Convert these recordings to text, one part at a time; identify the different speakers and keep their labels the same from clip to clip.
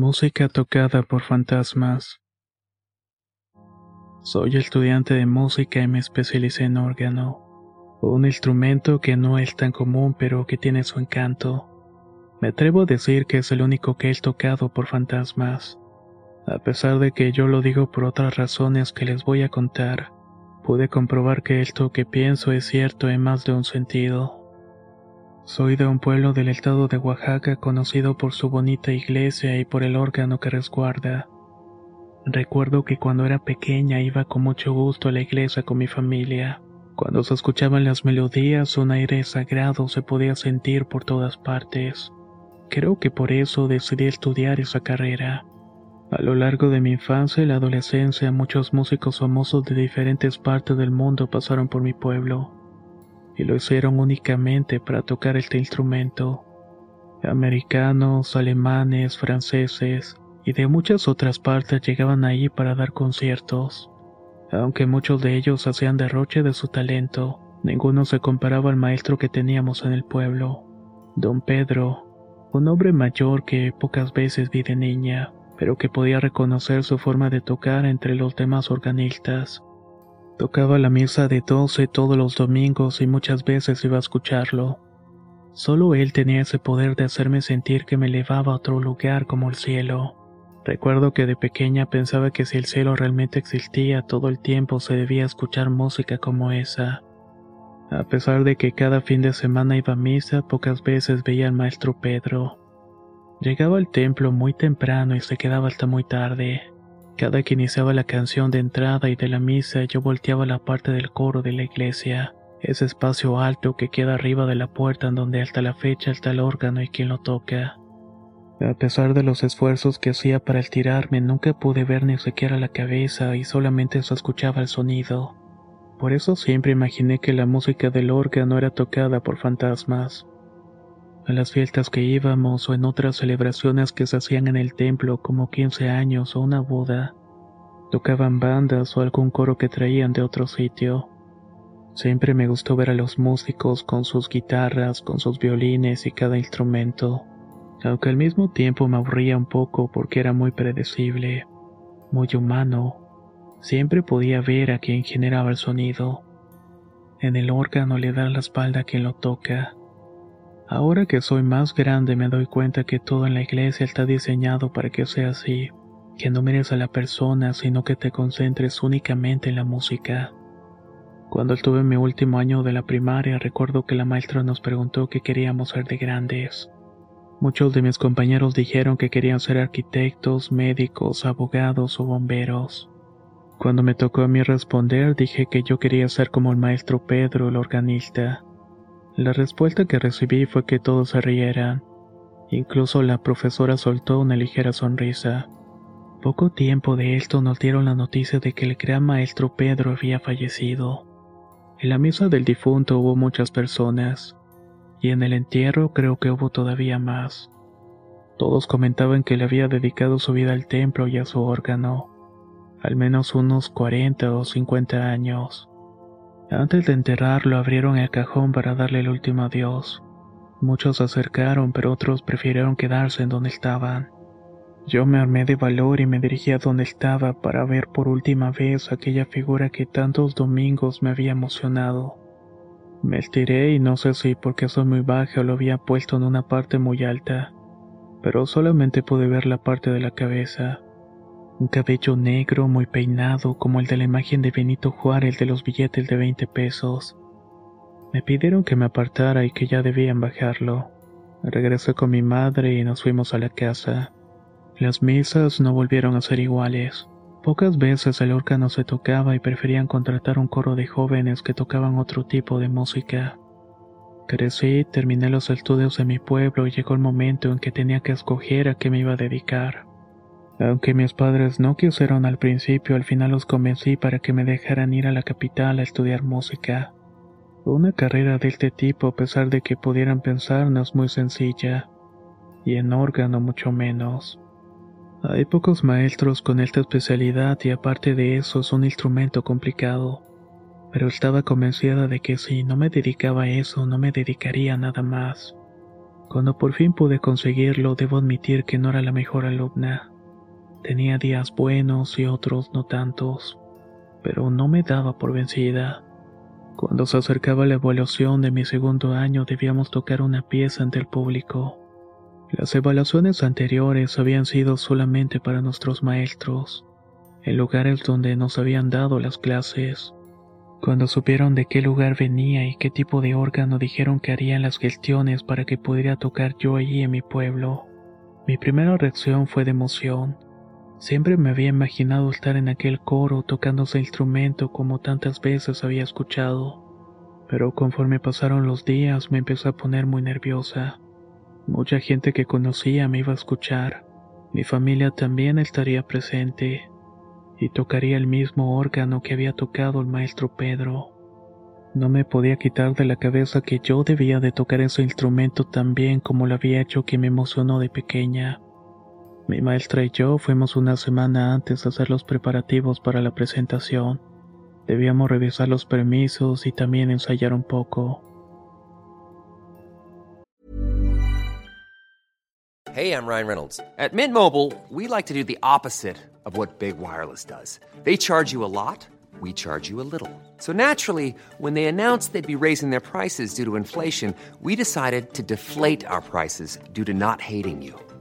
Speaker 1: Música tocada por fantasmas. Soy estudiante de música y me especialicé en órgano, un instrumento que no es tan común pero que tiene su encanto. Me atrevo a decir que es el único que he tocado por fantasmas. A pesar de que yo lo digo por otras razones que les voy a contar, pude comprobar que esto que pienso es cierto en más de un sentido. Soy de un pueblo del estado de Oaxaca conocido por su bonita iglesia y por el órgano que resguarda. Recuerdo que cuando era pequeña iba con mucho gusto a la iglesia con mi familia. Cuando se escuchaban las melodías, un aire sagrado se podía sentir por todas partes. Creo que por eso decidí estudiar esa carrera. A lo largo de mi infancia y la adolescencia, muchos músicos famosos de diferentes partes del mundo pasaron por mi pueblo, y lo hicieron únicamente para tocar este instrumento. Americanos, alemanes, franceses y de muchas otras partes llegaban ahí para dar conciertos. Aunque muchos de ellos hacían derroche de su talento, ninguno se comparaba al maestro que teníamos en el pueblo, don Pedro, un hombre mayor que pocas veces vi de niña, pero que podía reconocer su forma de tocar entre los demás organistas. Tocaba la misa de doce todos los domingos y muchas veces iba a escucharlo. Solo él tenía ese poder de hacerme sentir que me elevaba a otro lugar como el cielo. Recuerdo que de pequeña pensaba que si el cielo realmente existía todo el tiempo se debía escuchar música como esa. A pesar de que cada fin de semana iba a misa, pocas veces veía al maestro Pedro. Llegaba al templo muy temprano y se quedaba hasta muy tarde. Cada que iniciaba la canción de entrada y de la misa yo volteaba la parte del coro de la iglesia, ese espacio alto que queda arriba de la puerta en donde hasta la fecha está el órgano y quien lo toca. A pesar de los esfuerzos que hacía para estirarme, nunca pude ver ni siquiera la cabeza y solamente se escuchaba el sonido. Por eso siempre imaginé que la música del órgano era tocada por fantasmas. A las fiestas que íbamos o en otras celebraciones que se hacían en el templo como 15 años o una boda, tocaban bandas o algún coro que traían de otro sitio. Siempre me gustó ver a los músicos con sus guitarras, con sus violines y cada instrumento, aunque al mismo tiempo me aburría un poco porque era muy predecible, muy humano. Siempre podía ver a quien generaba el sonido. En el órgano le da la espalda a quien lo toca. Ahora que soy más grande me doy cuenta que todo en la iglesia está diseñado para que sea así, que no mires a la persona, sino que te concentres únicamente en la música. Cuando estuve en mi último año de la primaria recuerdo que la maestra nos preguntó qué queríamos ser de grandes. Muchos de mis compañeros dijeron que querían ser arquitectos, médicos, abogados o bomberos. Cuando me tocó a mí responder dije que yo quería ser como el maestro Pedro, el organista. La respuesta que recibí fue que todos se rieran. Incluso la profesora soltó una ligera sonrisa. Poco tiempo de esto nos dieron la noticia de que el gran maestro Pedro había fallecido. En la misa del difunto hubo muchas personas, y en el entierro creo que hubo todavía más. Todos comentaban que le había dedicado su vida al templo y a su órgano, al menos unos 40 o 50 años. Antes de enterrarlo abrieron el cajón para darle el último adiós. Muchos se acercaron, pero otros prefirieron quedarse en donde estaban. Yo me armé de valor y me dirigí a donde estaba para ver por última vez aquella figura que tantos domingos me había emocionado. Me estiré y no sé si porque soy muy baja o lo había puesto en una parte muy alta, pero solamente pude ver la parte de la cabeza. Un cabello negro muy peinado como el de la imagen de Benito Juárez de los billetes de 20 pesos. Me pidieron que me apartara y que ya debían bajarlo. Regresé con mi madre y nos fuimos a la casa. Las misas no volvieron a ser iguales. Pocas veces el órgano se tocaba y preferían contratar un coro de jóvenes que tocaban otro tipo de música. Crecí, terminé los estudios en mi pueblo y llegó el momento en que tenía que escoger a qué me iba a dedicar. Aunque mis padres no quisieron al principio, al final los convencí para que me dejaran ir a la capital a estudiar música. Una carrera de este tipo, a pesar de que pudieran pensar, no es muy sencilla, y en órgano mucho menos. Hay pocos maestros con esta especialidad y aparte de eso es un instrumento complicado. Pero estaba convencida de que si no me dedicaba a eso, no me dedicaría a nada más. Cuando por fin pude conseguirlo, debo admitir que no era la mejor alumna. Tenía días buenos y otros no tantos, pero no me daba por vencida. Cuando se acercaba la evaluación de mi segundo año debíamos tocar una pieza ante el público. Las evaluaciones anteriores habían sido solamente para nuestros maestros, en lugares donde nos habían dado las clases. Cuando supieron de qué lugar venía y qué tipo de órgano dijeron que harían las gestiones para que pudiera tocar yo allí en mi pueblo. Mi primera reacción fue de emoción. Siempre me había imaginado estar en aquel coro tocando ese instrumento como tantas veces había escuchado. Pero conforme pasaron los días me empecé a poner muy nerviosa. Mucha gente que conocía me iba a escuchar. Mi familia también estaría presente. Y tocaría el mismo órgano que había tocado el maestro Pedro. No me podía quitar de la cabeza que yo debía de tocar ese instrumento tan bien como lo había hecho que me emocionó de pequeña. Mi maestra y yo fuimos una semana antes a hacer los preparativos para la presentación. Debíamos revisar los permisos y también ensayar un poco.
Speaker 2: Hey, I'm Ryan Reynolds. At Mint Mobile, we like to do the opposite of what Big Wireless does. They charge you a lot, we charge you a little. So naturally, when they announced they'd be raising their prices due to inflation, we decided to deflate our prices due to not hating you.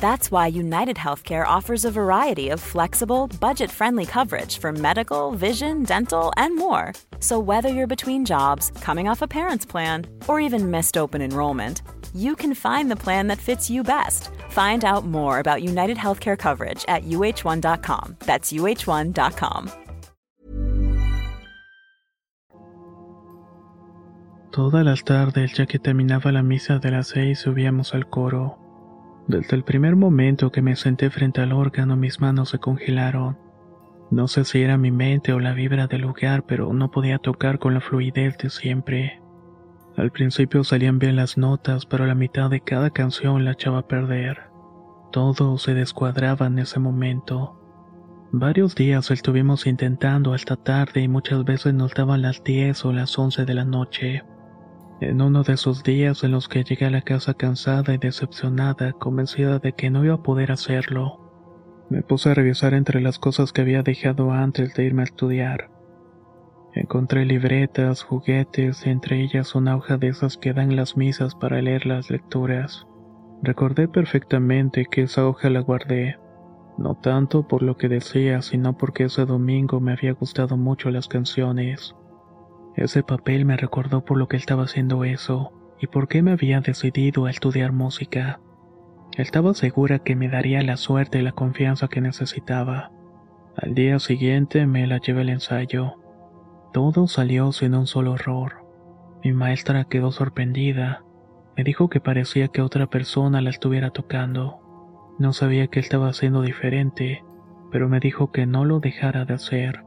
Speaker 3: That's why United Healthcare offers a variety of flexible, budget friendly coverage for medical, vision, dental, and more. So, whether you're between jobs, coming off a parent's plan, or even missed open enrollment, you can find the plan that fits you best. Find out more about United Healthcare coverage at uh1.com. That's uh1.com.
Speaker 1: Todas las tardes, ya que terminaba la misa de las seis, subíamos al coro. Desde el primer momento que me senté frente al órgano, mis manos se congelaron. No sé si era mi mente o la vibra del lugar, pero no podía tocar con la fluidez de siempre. Al principio salían bien las notas, pero la mitad de cada canción la echaba a perder. Todo se descuadraba en ese momento. Varios días estuvimos intentando hasta tarde y muchas veces nos daban las 10 o las 11 de la noche. En uno de esos días en los que llegué a la casa cansada y decepcionada, convencida de que no iba a poder hacerlo, me puse a revisar entre las cosas que había dejado antes de irme a estudiar. Encontré libretas, juguetes, entre ellas una hoja de esas que dan las misas para leer las lecturas. Recordé perfectamente que esa hoja la guardé, no tanto por lo que decía, sino porque ese domingo me había gustado mucho las canciones. Ese papel me recordó por lo que estaba haciendo eso y por qué me había decidido a estudiar música. Estaba segura que me daría la suerte y la confianza que necesitaba. Al día siguiente me la llevé al ensayo. Todo salió sin un solo error. Mi maestra quedó sorprendida. Me dijo que parecía que otra persona la estuviera tocando. No sabía qué estaba haciendo diferente, pero me dijo que no lo dejara de hacer.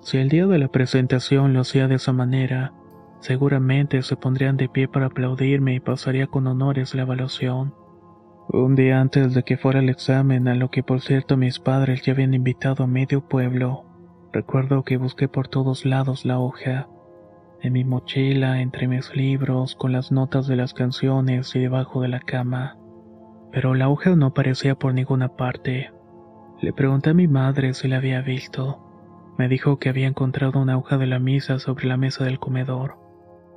Speaker 1: Si el día de la presentación lo hacía de esa manera, seguramente se pondrían de pie para aplaudirme y pasaría con honores la evaluación. Un día antes de que fuera el examen, a lo que por cierto mis padres ya habían invitado a medio pueblo, recuerdo que busqué por todos lados la hoja. En mi mochila, entre mis libros, con las notas de las canciones y debajo de la cama. Pero la hoja no aparecía por ninguna parte. Le pregunté a mi madre si la había visto. Me dijo que había encontrado una hoja de la misa sobre la mesa del comedor,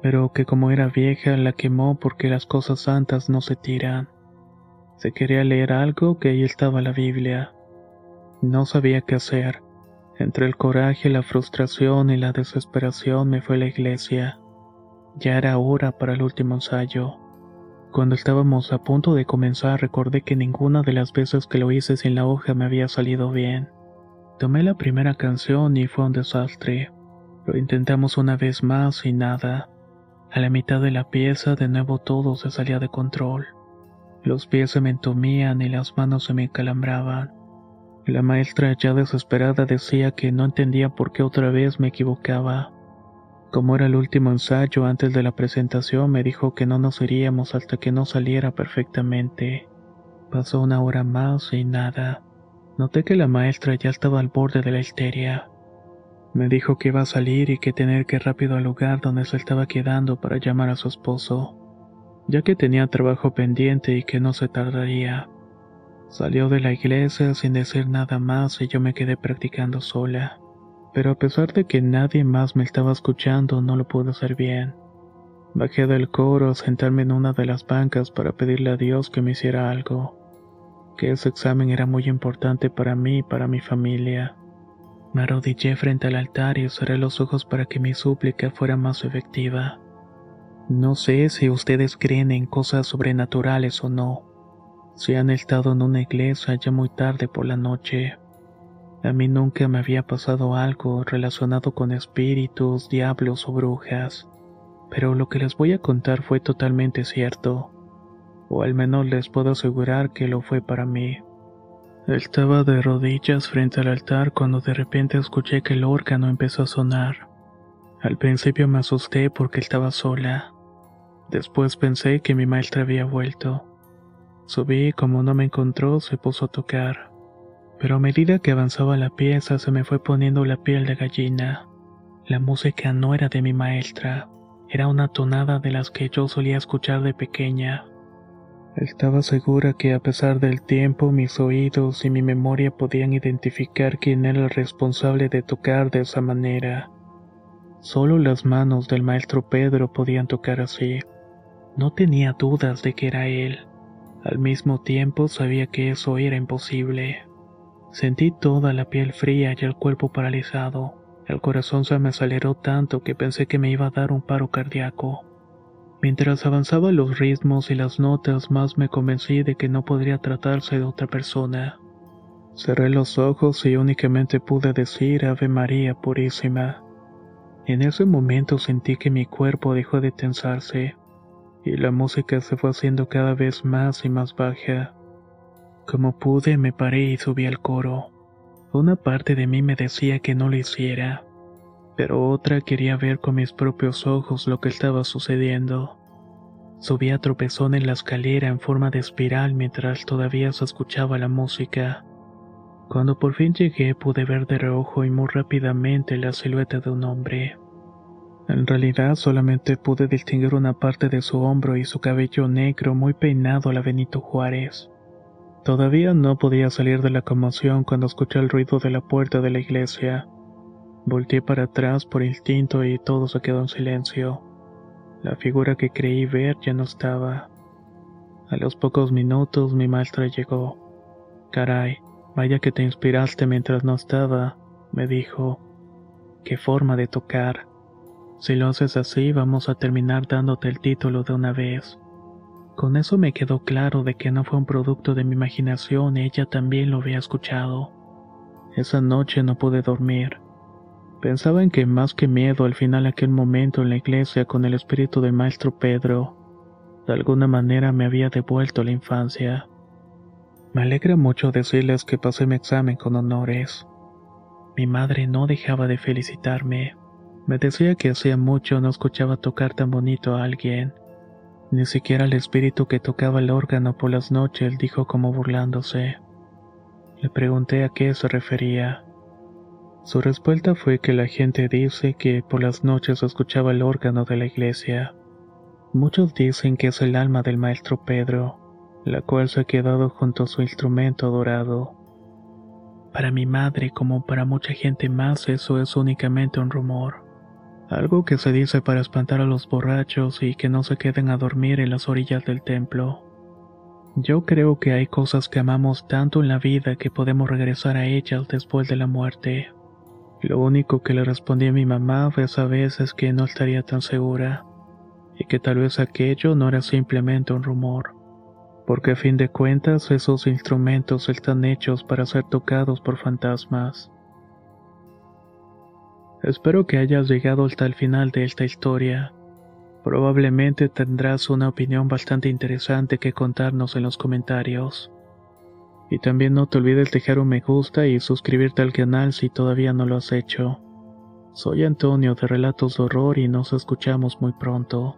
Speaker 1: pero que como era vieja la quemó porque las cosas santas no se tiran. Si quería leer algo, que ahí estaba la Biblia. No sabía qué hacer. Entre el coraje, la frustración y la desesperación me fue a la iglesia. Ya era hora para el último ensayo. Cuando estábamos a punto de comenzar recordé que ninguna de las veces que lo hice sin la hoja me había salido bien. Tomé la primera canción y fue un desastre. Lo intentamos una vez más y nada. A la mitad de la pieza de nuevo todo se salía de control. Los pies se me entumían y las manos se me calambraban. La maestra ya desesperada decía que no entendía por qué otra vez me equivocaba. Como era el último ensayo antes de la presentación, me dijo que no nos iríamos hasta que no saliera perfectamente. Pasó una hora más y nada. Noté que la maestra ya estaba al borde de la histeria. Me dijo que iba a salir y que tener que ir rápido al lugar donde se estaba quedando para llamar a su esposo ya que tenía trabajo pendiente y que no se tardaría. Salió de la iglesia sin decir nada más y yo me quedé practicando sola. Pero a pesar de que nadie más me estaba escuchando, no lo pude hacer bien. Bajé del coro a sentarme en una de las bancas para pedirle a Dios que me hiciera algo. Que ese examen era muy importante para mí y para mi familia. Me arrodillé frente al altar y cerré los ojos para que mi súplica fuera más efectiva. No sé si ustedes creen en cosas sobrenaturales o no. Si han estado en una iglesia ya muy tarde por la noche. A mí nunca me había pasado algo relacionado con espíritus, diablos o brujas. Pero lo que les voy a contar fue totalmente cierto. O al menos les puedo asegurar que lo fue para mí. Estaba de rodillas frente al altar cuando de repente escuché que el órgano empezó a sonar. Al principio me asusté porque estaba sola. Después pensé que mi maestra había vuelto. Subí y como no me encontró se puso a tocar. Pero a medida que avanzaba la pieza se me fue poniendo la piel de gallina. La música no era de mi maestra, era una tonada de las que yo solía escuchar de pequeña. Estaba segura que a pesar del tiempo mis oídos y mi memoria podían identificar quién era el responsable de tocar de esa manera. Solo las manos del maestro Pedro podían tocar así. No tenía dudas de que era él. Al mismo tiempo sabía que eso era imposible. Sentí toda la piel fría y el cuerpo paralizado. El corazón se me aceleró tanto que pensé que me iba a dar un paro cardíaco. Mientras avanzaban los ritmos y las notas, más me convencí de que no podría tratarse de otra persona. Cerré los ojos y únicamente pude decir Ave María Purísima. En ese momento sentí que mi cuerpo dejó de tensarse y la música se fue haciendo cada vez más y más baja. Como pude me paré y subí al coro. Una parte de mí me decía que no lo hiciera, pero otra quería ver con mis propios ojos lo que estaba sucediendo. Subí a tropezón en la escalera en forma de espiral mientras todavía se escuchaba la música. Cuando por fin llegué pude ver de reojo y muy rápidamente la silueta de un hombre. En realidad solamente pude distinguir una parte de su hombro y su cabello negro muy peinado a la Benito Juárez. Todavía no podía salir de la conmoción cuando escuché el ruido de la puerta de la iglesia. Volté para atrás por instinto y todo se quedó en silencio. La figura que creí ver ya no estaba. A los pocos minutos mi maestra llegó. Caray, vaya que te inspiraste mientras no estaba, me dijo. Qué forma de tocar. Si lo haces así, vamos a terminar dándote el título de una vez. Con eso me quedó claro de que no fue un producto de mi imaginación, ella también lo había escuchado. Esa noche no pude dormir. Pensaba en que más que miedo al final aquel momento en la iglesia con el espíritu del maestro Pedro, de alguna manera me había devuelto la infancia. Me alegra mucho decirles que pasé mi examen con honores. Mi madre no dejaba de felicitarme. Me decía que hacía mucho no escuchaba tocar tan bonito a alguien. Ni siquiera el espíritu que tocaba el órgano por las noches dijo como burlándose. Le pregunté a qué se refería. Su respuesta fue que la gente dice que por las noches escuchaba el órgano de la iglesia. Muchos dicen que es el alma del maestro Pedro, la cual se ha quedado junto a su instrumento dorado. Para mi madre, como para mucha gente más, eso es únicamente un rumor. Algo que se dice para espantar a los borrachos y que no se queden a dormir en las orillas del templo. Yo creo que hay cosas que amamos tanto en la vida que podemos regresar a ellas después de la muerte. Lo único que le respondí a mi mamá esa vez es que no estaría tan segura, y que tal vez aquello no era simplemente un rumor, porque a fin de cuentas esos instrumentos están hechos para ser tocados por fantasmas. Espero que hayas llegado hasta el final de esta historia. Probablemente tendrás una opinión bastante interesante que contarnos en los comentarios. Y también no te olvides dejar un me gusta y suscribirte al canal si todavía no lo has hecho. Soy Antonio de Relatos de Horror y nos escuchamos muy pronto.